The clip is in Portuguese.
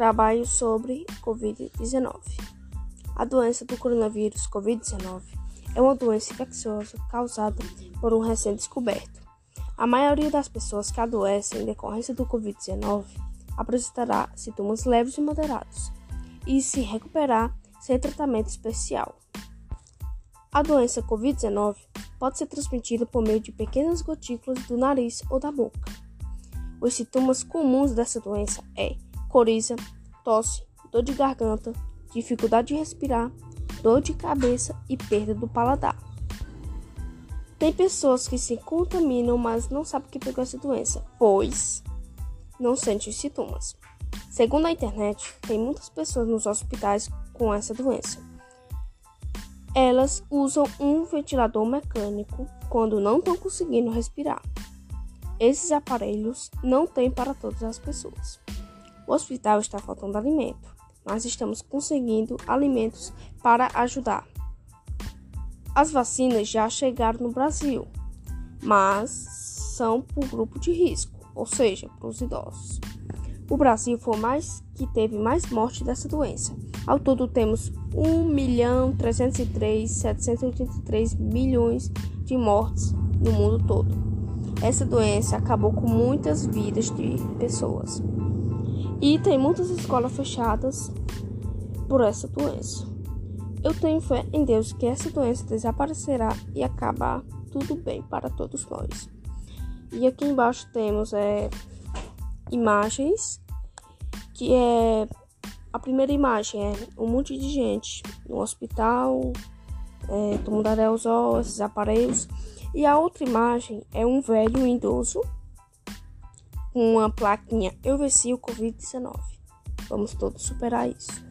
Trabalho sobre Covid-19. A doença do coronavírus Covid-19 é uma doença infecciosa causada por um recém-descoberto. A maioria das pessoas que adoecem em decorrência do Covid-19 apresentará sintomas leves e moderados e se recuperar sem tratamento especial. A doença Covid-19 pode ser transmitida por meio de pequenas gotículas do nariz ou da boca. Os sintomas comuns dessa doença é coriza, tosse, dor de garganta, dificuldade de respirar, dor de cabeça e perda do paladar. Tem pessoas que se contaminam, mas não sabem que pegou essa doença, pois não sentem os sintomas. Segundo a internet, tem muitas pessoas nos hospitais com essa doença. Elas usam um ventilador mecânico quando não estão conseguindo respirar. Esses aparelhos não têm para todas as pessoas. O hospital está faltando alimento, mas estamos conseguindo alimentos para ajudar. As vacinas já chegaram no Brasil, mas são para o grupo de risco, ou seja, para os idosos. O Brasil foi mais que teve mais mortes dessa doença. Ao todo temos 1.303.783 milhões de mortes no mundo todo. Essa doença acabou com muitas vidas de pessoas. E tem muitas escolas fechadas por essa doença. Eu tenho fé em Deus que essa doença desaparecerá e acabar tudo bem para todos nós. E aqui embaixo temos é, imagens, que é a primeira imagem é um monte de gente no hospital, é, tomando aerosol, esses aparelhos. E a outra imagem é um velho idoso com uma plaquinha Eu venci o Covid-19. Vamos todos superar isso.